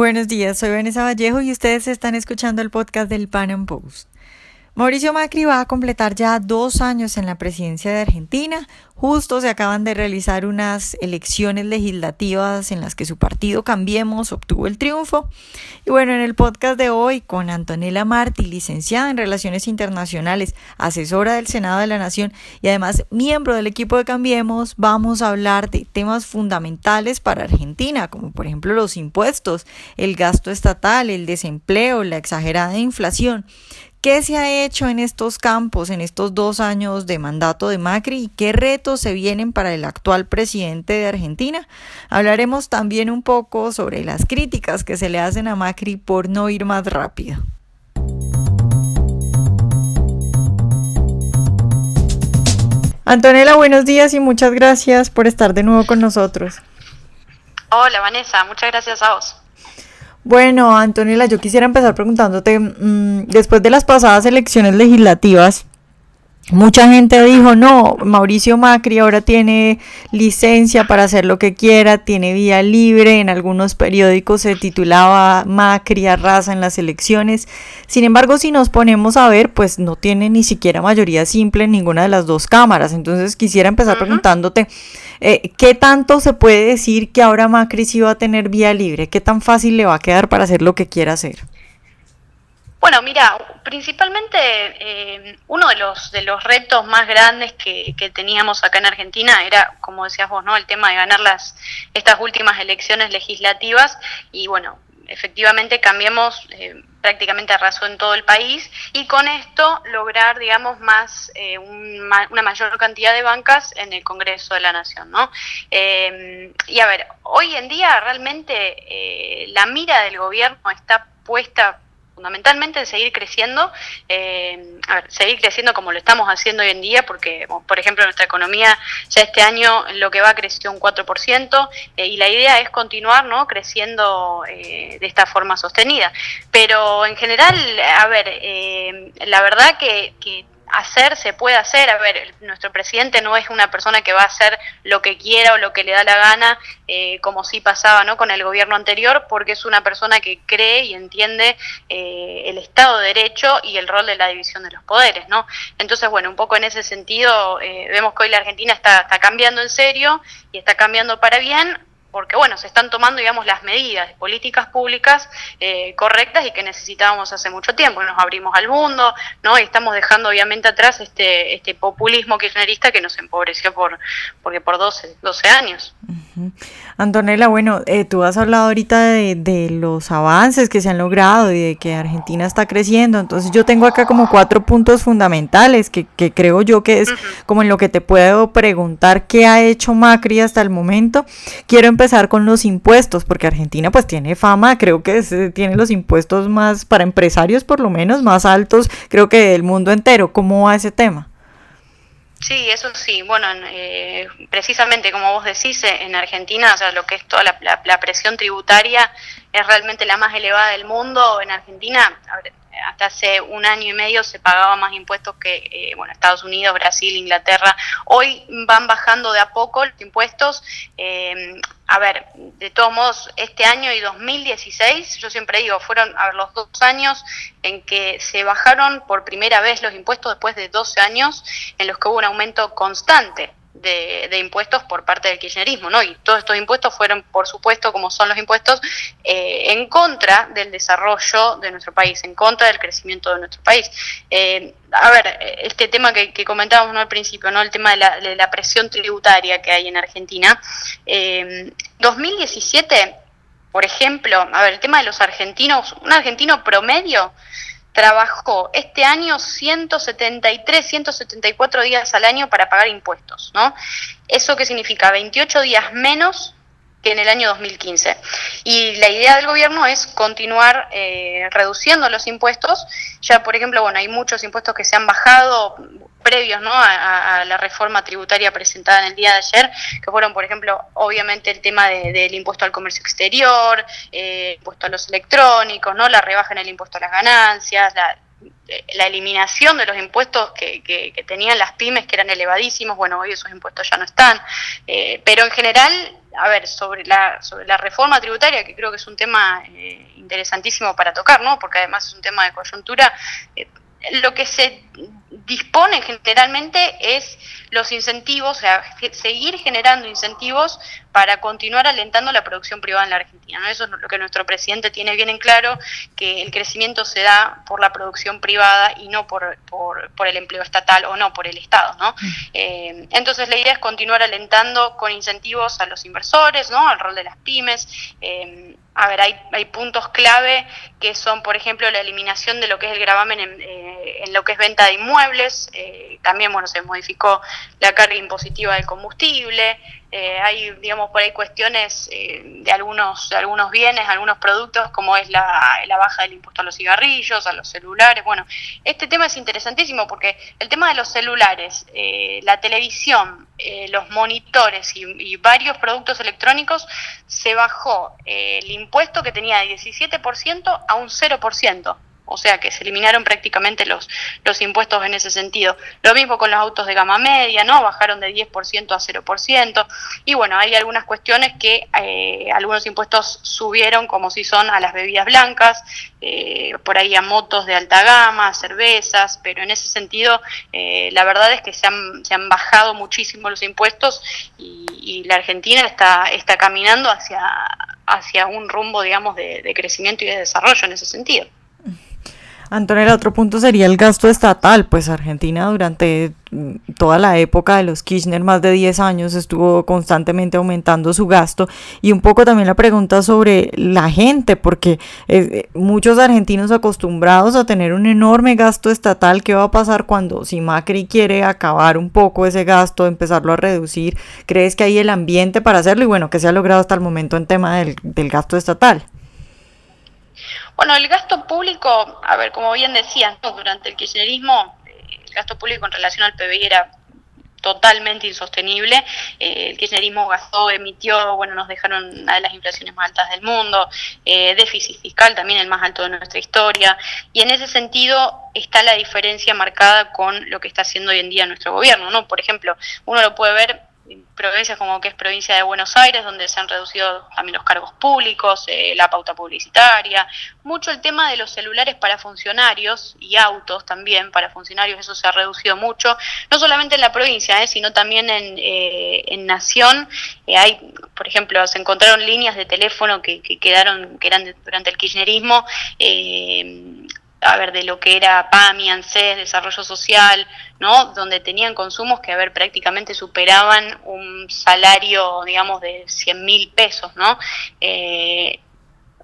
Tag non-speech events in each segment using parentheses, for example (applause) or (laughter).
Buenos días, soy Vanessa Vallejo y ustedes están escuchando el podcast del Pan Am Post. Mauricio Macri va a completar ya dos años en la presidencia de Argentina. Justo se acaban de realizar unas elecciones legislativas en las que su partido Cambiemos obtuvo el triunfo. Y bueno, en el podcast de hoy con Antonella Martí, licenciada en Relaciones Internacionales, asesora del Senado de la Nación y además miembro del equipo de Cambiemos, vamos a hablar de temas fundamentales para Argentina, como por ejemplo los impuestos, el gasto estatal, el desempleo, la exagerada inflación. ¿Qué se ha hecho en estos campos en estos dos años de mandato de Macri y qué retos se vienen para el actual presidente de Argentina? Hablaremos también un poco sobre las críticas que se le hacen a Macri por no ir más rápido. Antonella, buenos días y muchas gracias por estar de nuevo con nosotros. Hola Vanessa, muchas gracias a vos. Bueno, Antonella, yo quisiera empezar preguntándote, mm, después de las pasadas elecciones legislativas, mucha gente dijo, no, Mauricio Macri ahora tiene licencia para hacer lo que quiera, tiene vía libre, en algunos periódicos se titulaba Macri arrasa en las elecciones. Sin embargo, si nos ponemos a ver, pues no tiene ni siquiera mayoría simple en ninguna de las dos cámaras. Entonces quisiera empezar preguntándote, eh, ¿Qué tanto se puede decir que ahora Macri sí va a tener vía libre? ¿Qué tan fácil le va a quedar para hacer lo que quiera hacer? Bueno, mira, principalmente eh, uno de los de los retos más grandes que, teníamos acá en Argentina era, como decías vos, ¿no? El tema de ganar las estas últimas elecciones legislativas y bueno, efectivamente cambiemos eh, prácticamente arrasó en todo el país y con esto lograr, digamos, más eh, una mayor cantidad de bancas en el Congreso de la Nación, ¿no? Eh, y a ver, hoy en día realmente la mira del gobierno está puesta fundamentalmente en seguir creciendo, eh, a ver, seguir creciendo como lo estamos haciendo hoy en día, porque, por ejemplo, nuestra economía ya este año lo que va creció un 4%, eh, y la idea es continuar ¿no? creciendo eh, de esta forma sostenida. Pero en general, a ver, la verdad que hacer se puede hacer. A ver, nuestro presidente no es una persona que va a hacer lo que quiera o lo que le da la gana, eh, como sí pasaba ¿no? con el gobierno anterior, porque es una persona que cree y entiende eh, el Estado de Derecho y el rol de la división de los poderes. ¿no? Entonces, bueno, un poco en ese sentido, eh, vemos que hoy la Argentina está, está cambiando en serio y está cambiando para bien porque bueno, se están tomando, digamos, las medidas de políticas públicas eh, correctas y que necesitábamos hace mucho tiempo. Nos abrimos al mundo, ¿no? Y estamos dejando obviamente atrás este, este populismo kirchnerista que nos empobreció por, porque por 12, 12 años. Antonella, bueno, eh, tú has hablado ahorita de, los avances que se han logrado y de que Argentina está creciendo, entonces yo tengo acá como cuatro puntos fundamentales que, que creo yo que es como en lo que te puedo preguntar qué ha hecho Macri hasta el momento. Quiero empezar con los impuestos, porque Argentina pues tiene fama, creo que tiene los impuestos más, para empresarios por lo menos, más altos, creo que del mundo entero. ¿Cómo va ese tema? Sí, eso sí. Bueno, eh, precisamente como vos decís, eh, en Argentina, o sea, lo que es toda la, presión tributaria es realmente la más elevada del mundo. En Argentina, hasta hace un año y medio se pagaba más impuestos que eh, bueno Estados Unidos, Brasil, Inglaterra. Hoy van bajando de a poco los impuestos. Eh, a ver, de todos modos, este año y 2016, yo siempre digo, fueron a los dos años en que se bajaron por primera vez los impuestos después de 12 años en los que hubo un aumento constante de, impuestos por parte del kirchnerismo, ¿no? Y todos estos impuestos fueron, por supuesto, como son los impuestos, eh, en contra del desarrollo de nuestro país, en contra del crecimiento de nuestro país. Eh, a ver, este tema que, comentábamos ¿no? al principio, ¿no? El tema de la, presión tributaria que hay en Argentina. 2017, eh, por ejemplo, a ver, el tema de los argentinos, un argentino promedio trabajó este año 173, 174 días al año para pagar impuestos, ¿no? ¿Eso qué significa? 28 días menos que en el año 2015. Y la idea del gobierno es continuar eh, reduciendo los impuestos. Ya, por ejemplo, bueno, hay muchos impuestos que se han bajado previos ¿no? a, la reforma tributaria presentada en el día de ayer, que fueron, por ejemplo, obviamente el tema del impuesto al comercio exterior, eh, impuesto a los electrónicos, no la rebaja en el impuesto a las ganancias, la, la eliminación de los impuestos que, que, tenían las pymes, que eran elevadísimos, bueno, hoy esos impuestos ya no están, eh, pero en general a ver, sobre la, sobre la reforma tributaria, que creo que es un tema eh, interesantísimo para tocar, ¿no? Porque además es un tema de coyuntura. Eh, lo que se dispone generalmente es los incentivos, o sea, seguir generando incentivos para continuar alentando la producción privada en la Argentina. ¿no? Eso es lo que nuestro presidente tiene bien en claro, que el crecimiento se da por la producción privada y no por, por, el empleo estatal o no por el Estado. ¿no? Mm. Eh, entonces la idea es continuar alentando con incentivos a los inversores, ¿no? al rol de las pymes. Eh, a ver, hay, hay puntos clave que son, por ejemplo, la eliminación de lo que es el gravamen en, eh, lo que es venta de inmuebles. Eh, también, bueno, se modificó la carga impositiva del combustible. Eh, hay, digamos, por ahí cuestiones eh, de, algunos, de algunos bienes, algunos productos, como es la, la, baja del impuesto a los cigarrillos, a los celulares. Bueno, este tema es interesantísimo porque el tema de los celulares, eh, la televisión, los monitores y, y, varios productos electrónicos, se bajó el impuesto que tenía de 17% a un 0% o sea que se eliminaron prácticamente los, los impuestos en ese sentido. Lo mismo con los autos de gama media, ¿no? Bajaron de 10% a 0%. Y bueno, hay algunas cuestiones que eh, algunos impuestos subieron, como si son a las bebidas blancas, eh, por ahí a motos de alta gama, cervezas, pero en ese sentido eh, la verdad es que se han, se han bajado muchísimo los impuestos y, la Argentina está, está caminando hacia, hacia un rumbo, digamos, de crecimiento y de desarrollo en ese sentido. Antonella, otro punto sería el gasto estatal. Pues Argentina durante mm, toda la época de los Kirchner, más de 10 años, estuvo constantemente aumentando su gasto. Y un poco también la pregunta sobre la gente, porque eh, muchos argentinos acostumbrados a tener un enorme gasto estatal, ¿qué va a pasar cuando si Macri quiere acabar un poco ese gasto, empezarlo a reducir? ¿Crees que hay el ambiente para hacerlo? Y bueno, ¿qué se ha logrado hasta el momento en tema del, del gasto estatal? Bueno, el gasto público, a ver, como bien decías, durante el kirchnerismo, eh, el gasto público en relación al PBI era totalmente insostenible. Eh, el kirchnerismo gastó, emitió, bueno, nos dejaron una de las inflaciones más altas del mundo, eh, déficit fiscal también el más alto de nuestra historia, y en ese sentido está la diferencia marcada con lo que está haciendo hoy en día nuestro gobierno, ¿no? Por ejemplo, uno lo puede ver provincias como que es provincia de Buenos Aires, donde se han reducido también los cargos públicos, eh, la pauta publicitaria, mucho el tema de los celulares para funcionarios y autos también para funcionarios, eso se ha reducido mucho, no solamente en la provincia, eh, sino también en, eh, en Nación. hay, por ejemplo, se encontraron líneas de teléfono que, que quedaron, que eran durante el kirchnerismo a ver, de lo que era PAMI, ANSES, desarrollo social, ¿no? Donde tenían consumos que, a ver, prácticamente superaban un salario, digamos, de 100 mil pesos, ¿no? Eh,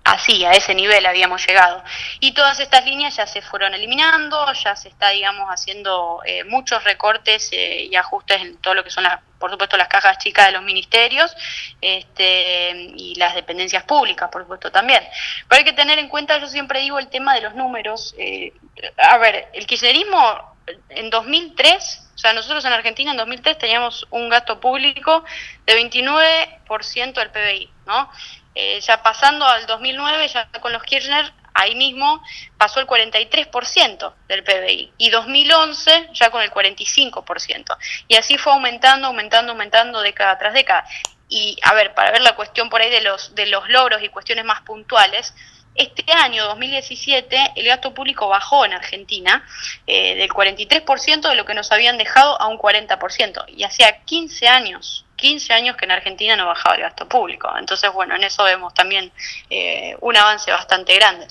así, a ese nivel habíamos llegado. Y todas estas líneas ya se fueron eliminando, ya se está, digamos, haciendo eh, muchos recortes eh, y ajustes en todo lo que son, las, por supuesto, las cajas chicas de los ministerios este, y las dependencias públicas, por supuesto, también. Pero hay que tener en cuenta, yo siempre digo, el tema de los números. Eh, a ver, el kirchnerismo en 2003, o sea, nosotros en Argentina en 2003 teníamos un gasto público de 29% del PBI, ¿no? Eh, ya pasando al 2009, ya con los Kirchner, ahí mismo pasó el 43% del PBI y 2011 ya con el 45%. Y así fue aumentando, aumentando, aumentando década tras década. Y a ver, para ver la cuestión por ahí de los, de los logros y cuestiones más puntuales, este año, 2017, el gasto público bajó en Argentina eh, del 43% de lo que nos habían dejado a un 40%. Y hacía 15 años 15 años que en Argentina no bajaba el gasto público. Entonces, bueno, en eso vemos también eh, un avance bastante grande.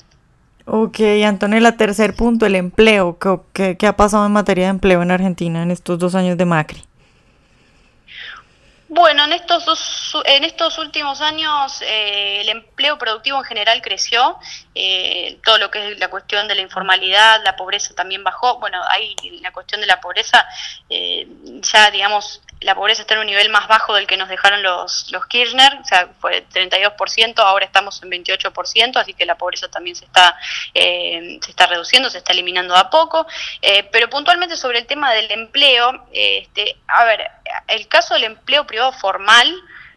Ok, Antonella, tercer punto, el empleo. ¿Qué, ¿Qué, ha pasado en materia de empleo en Argentina en estos dos años de Macri? Bueno, en estos, en estos últimos años eh, el empleo productivo en general creció, eh, todo lo que es la cuestión de la informalidad, la pobreza también bajó. Bueno, ahí la cuestión de la pobreza, eh, ya digamos, la pobreza está en un nivel más bajo del que nos dejaron los, los Kirchner, o sea, fue 32%, ahora estamos en 28%, así que la pobreza también se está, se está reduciendo, se está eliminando a poco. pero puntualmente sobre el tema del empleo, este, a ver, el caso del empleo privado formal,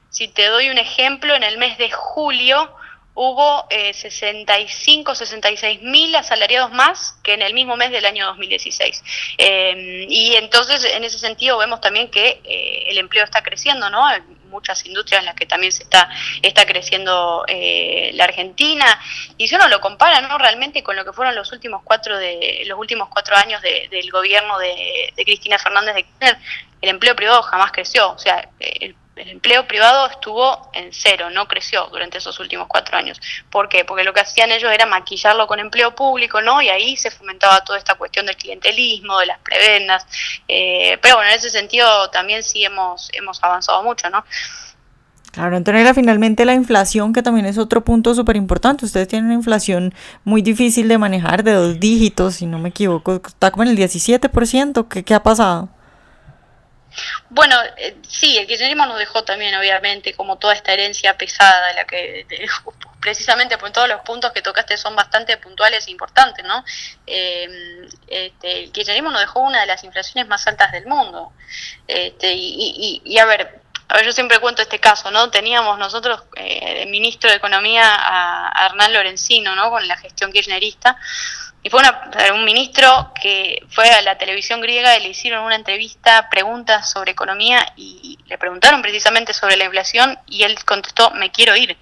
si te doy un ejemplo, en el mes de julio hubo eh, 65, 66 mil asalariados más que en el mismo mes del año 2016. Eh, y entonces, en ese sentido, vemos también que eh, el empleo está creciendo, ¿no? muchas industrias en las que también se está, está creciendo eh, la Argentina. Y si uno lo compara, ¿no? Realmente con lo que fueron los últimos cuatro de, los últimos cuatro años del gobierno de, de Cristina Fernández de Kirchner, el empleo privado jamás creció. O sea, el el empleo privado estuvo en cero, no creció durante esos últimos cuatro años. ¿Por qué? Porque lo que hacían ellos era maquillarlo con empleo público, ¿no? Y ahí se fomentaba toda esta cuestión del clientelismo, de las prebendas. Eh, pero bueno, en ese sentido también sí hemos, hemos avanzado mucho, ¿no? Claro, Antonella, finalmente la inflación, que también es otro punto súper importante. Ustedes tienen una inflación muy difícil de manejar, de dos dígitos, si no me equivoco, está como en el 17%. ¿Qué, qué ha pasado? Bueno, eh, sí, el kirchnerismo nos dejó también, obviamente, como toda esta herencia pesada, la que (laughs) precisamente por todos los puntos que tocaste son bastante puntuales e importantes, ¿no? Eh, este, el kirchnerismo nos dejó una de las inflaciones más altas del mundo. Este, y, a ver, a ver, yo siempre cuento este caso, ¿no? Teníamos nosotros, eh, el ministro de Economía, a, a Hernán Lorenzino, ¿no? Con la gestión kirchnerista y fue un ministro que fue a la televisión griega y le hicieron una entrevista, preguntas sobre economía y le preguntaron precisamente sobre la inflación y él contestó, me quiero ir.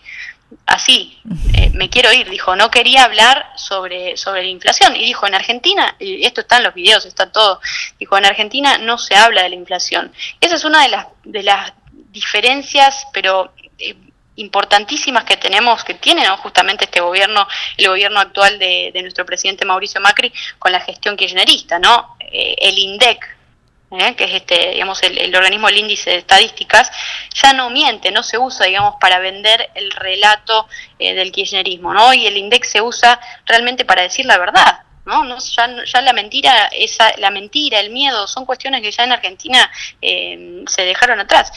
Así, eh, me quiero ir, dijo, no quería hablar sobre, sobre la inflación. Y dijo, en Argentina, y esto está en los videos, está todo, dijo, en Argentina no se habla de la inflación. Esa es una de las, de las diferencias, pero eh, importantísimas que tenemos, que tiene justamente este gobierno, el gobierno actual de, nuestro presidente Mauricio Macri, con la gestión kirchnerista, ¿no? Eh, el INDEC, ¿eh? que es este, digamos, el, organismo del índice de estadísticas, ya no miente, no se usa, digamos, para vender el relato eh, del kirchnerismo, ¿no? Y el INDEC se usa realmente para decir la verdad, ¿no? no ya, ya, la mentira, esa, la mentira, el miedo, son cuestiones que ya en Argentina se dejaron atrás.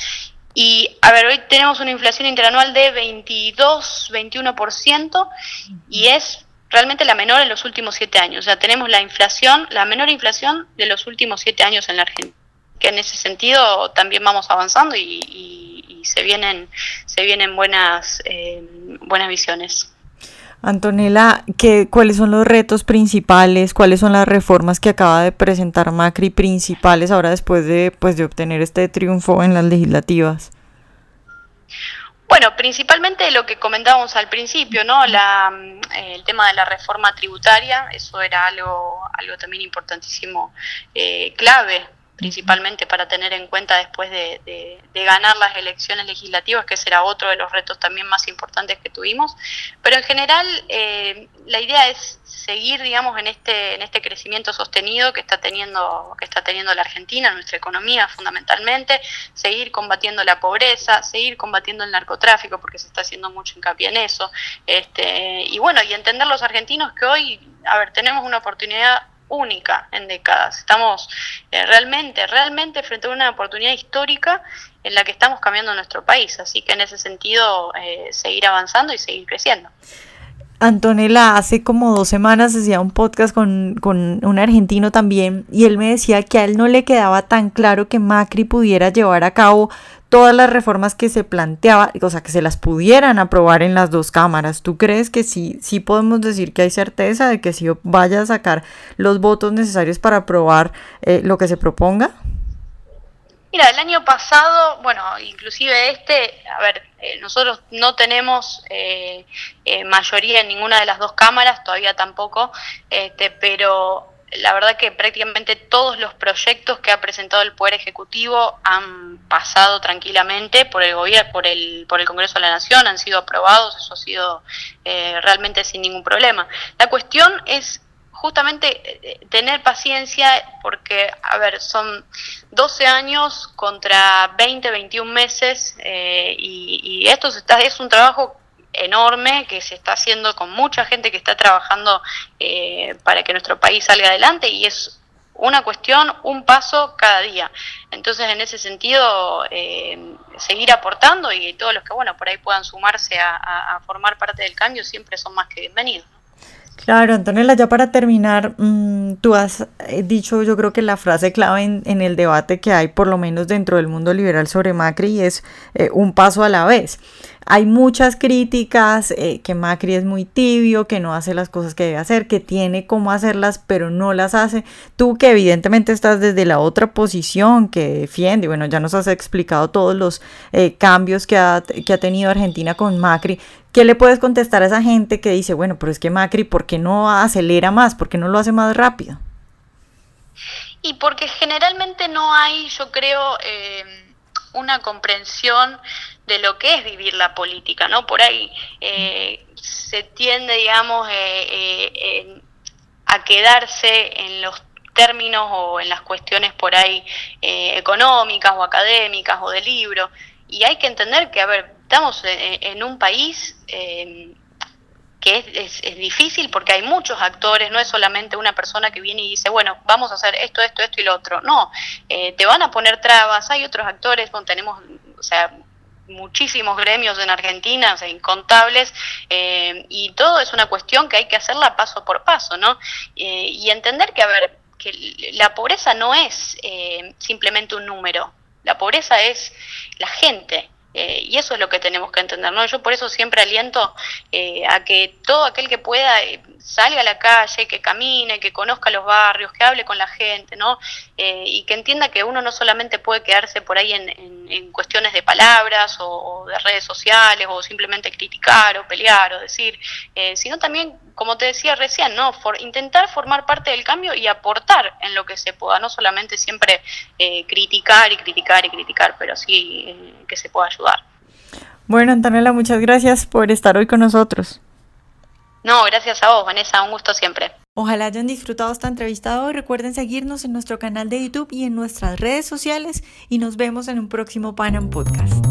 Y, a ver, hoy tenemos una inflación interanual de 22, 21% y es realmente la menor en los últimos siete años. O sea, tenemos la inflación, la menor inflación de los últimos siete años en la Argentina. Que en ese sentido también vamos avanzando y, se vienen, se vienen buenas, eh, buenas visiones. Antonella, ¿qué, ¿cuáles son los retos principales? ¿Cuáles son las reformas que acaba de presentar Macri principales ahora después de, pues, de obtener este triunfo en las legislativas? Bueno, principalmente lo que comentábamos al principio, ¿no? La, mm, el tema de la reforma tributaria, eso era algo, algo también importantísimo, eh, clave principalmente para tener en cuenta después de, ganar las elecciones legislativas, que será otro de los retos también más importantes que tuvimos. Pero en general eh, la idea es seguir, digamos, en este en este crecimiento sostenido que está teniendo que está teniendo la Argentina, nuestra economía fundamentalmente, seguir combatiendo la pobreza, seguir combatiendo el narcotráfico porque se está haciendo mucho hincapié en eso, este y bueno y entender los argentinos que hoy, a ver, tenemos una oportunidad única en décadas. Estamos eh, realmente, realmente frente a una oportunidad histórica en la que estamos cambiando nuestro país. Así que en ese sentido, eh, seguir avanzando y seguir creciendo. Antonella, hace como dos semanas hacía un podcast con, con, un argentino también y él me decía que a él no le quedaba tan claro que Macri pudiera llevar a cabo todas las reformas que se planteaba, o sea, que se las pudieran aprobar en las dos cámaras. ¿Tú crees que sí, sí podemos decir que hay certeza de que sí vaya a sacar los votos necesarios para aprobar eh, lo que se proponga? Mira, el año pasado, bueno, inclusive este, a ver, eh, nosotros no tenemos eh, mayoría en ninguna de las dos cámaras, todavía tampoco, este, pero la verdad que prácticamente todos los proyectos que ha presentado el Poder Ejecutivo han pasado tranquilamente por el gobierno, por el, por el Congreso de la Nación, han sido aprobados, eso ha sido eh, realmente sin ningún problema. La cuestión es justamente eh, tener paciencia porque, a ver, son 12 años contra 20, 21 meses eh, y, y, esto es un trabajo enorme que se está haciendo con mucha gente que está trabajando eh, para que nuestro país salga adelante y es una cuestión, un paso cada día. Entonces, en ese sentido, eh, seguir aportando y todos los que, bueno, por ahí puedan sumarse a, formar parte del cambio siempre son más que bienvenidos. Claro, Antonella, ya para terminar, mm, tú has eh, dicho, yo creo que la frase clave en, el debate que hay, por lo menos dentro del mundo liberal sobre Macri, es eh, un paso a la vez. Hay muchas críticas, eh, que Macri es muy tibio, que no hace las cosas que debe hacer, que tiene cómo hacerlas, pero no las hace. Tú que evidentemente estás desde la otra posición que defiende, bueno, ya nos has explicado todos los cambios que ha, que ha tenido Argentina con Macri, ¿Qué le puedes contestar a esa gente que dice, bueno, pero es que Macri, ¿por qué no acelera más? ¿Por qué no lo hace más rápido? Y porque generalmente no hay, yo creo, eh, una comprensión de lo que es vivir la política, ¿no? Por ahí eh, se tiende, digamos, eh, a quedarse en los términos o en las cuestiones por ahí económicas o académicas o de libro. Y hay que entender que, a ver, estamos en, un país eh, que es, difícil porque hay muchos actores, no es solamente una persona que viene y dice, bueno, vamos a hacer esto, esto, esto y lo otro. No, eh, te van a poner trabas, hay otros actores, tenemos, o sea, muchísimos gremios en Argentina, o sea, incontables, eh, y todo es una cuestión que hay que hacerla paso por paso, ¿no? y entender que, a ver, que la pobreza no es simplemente un número, la pobreza es la gente, y eso es lo que tenemos que entender, ¿no? Yo por eso siempre aliento eh, a que todo aquel que pueda eh, salga a la calle, que camine, que conozca los barrios, que hable con la gente, ¿no? y que entienda que uno no solamente puede quedarse por ahí en, cuestiones de palabras o, de redes sociales o simplemente criticar o pelear o decir, sino también, como te decía recién, ¿no? intentar formar parte del cambio y aportar en lo que se pueda, no solamente siempre criticar y criticar y criticar, pero sí que se pueda ayudar. Bueno, Antonella, muchas gracias por estar hoy con nosotros. No, gracias a vos, Vanessa, un gusto siempre. Ojalá hayan disfrutado esta entrevista hoy. Recuerden seguirnos en nuestro canal de YouTube y en nuestras redes sociales y nos vemos en un próximo Panam Podcast.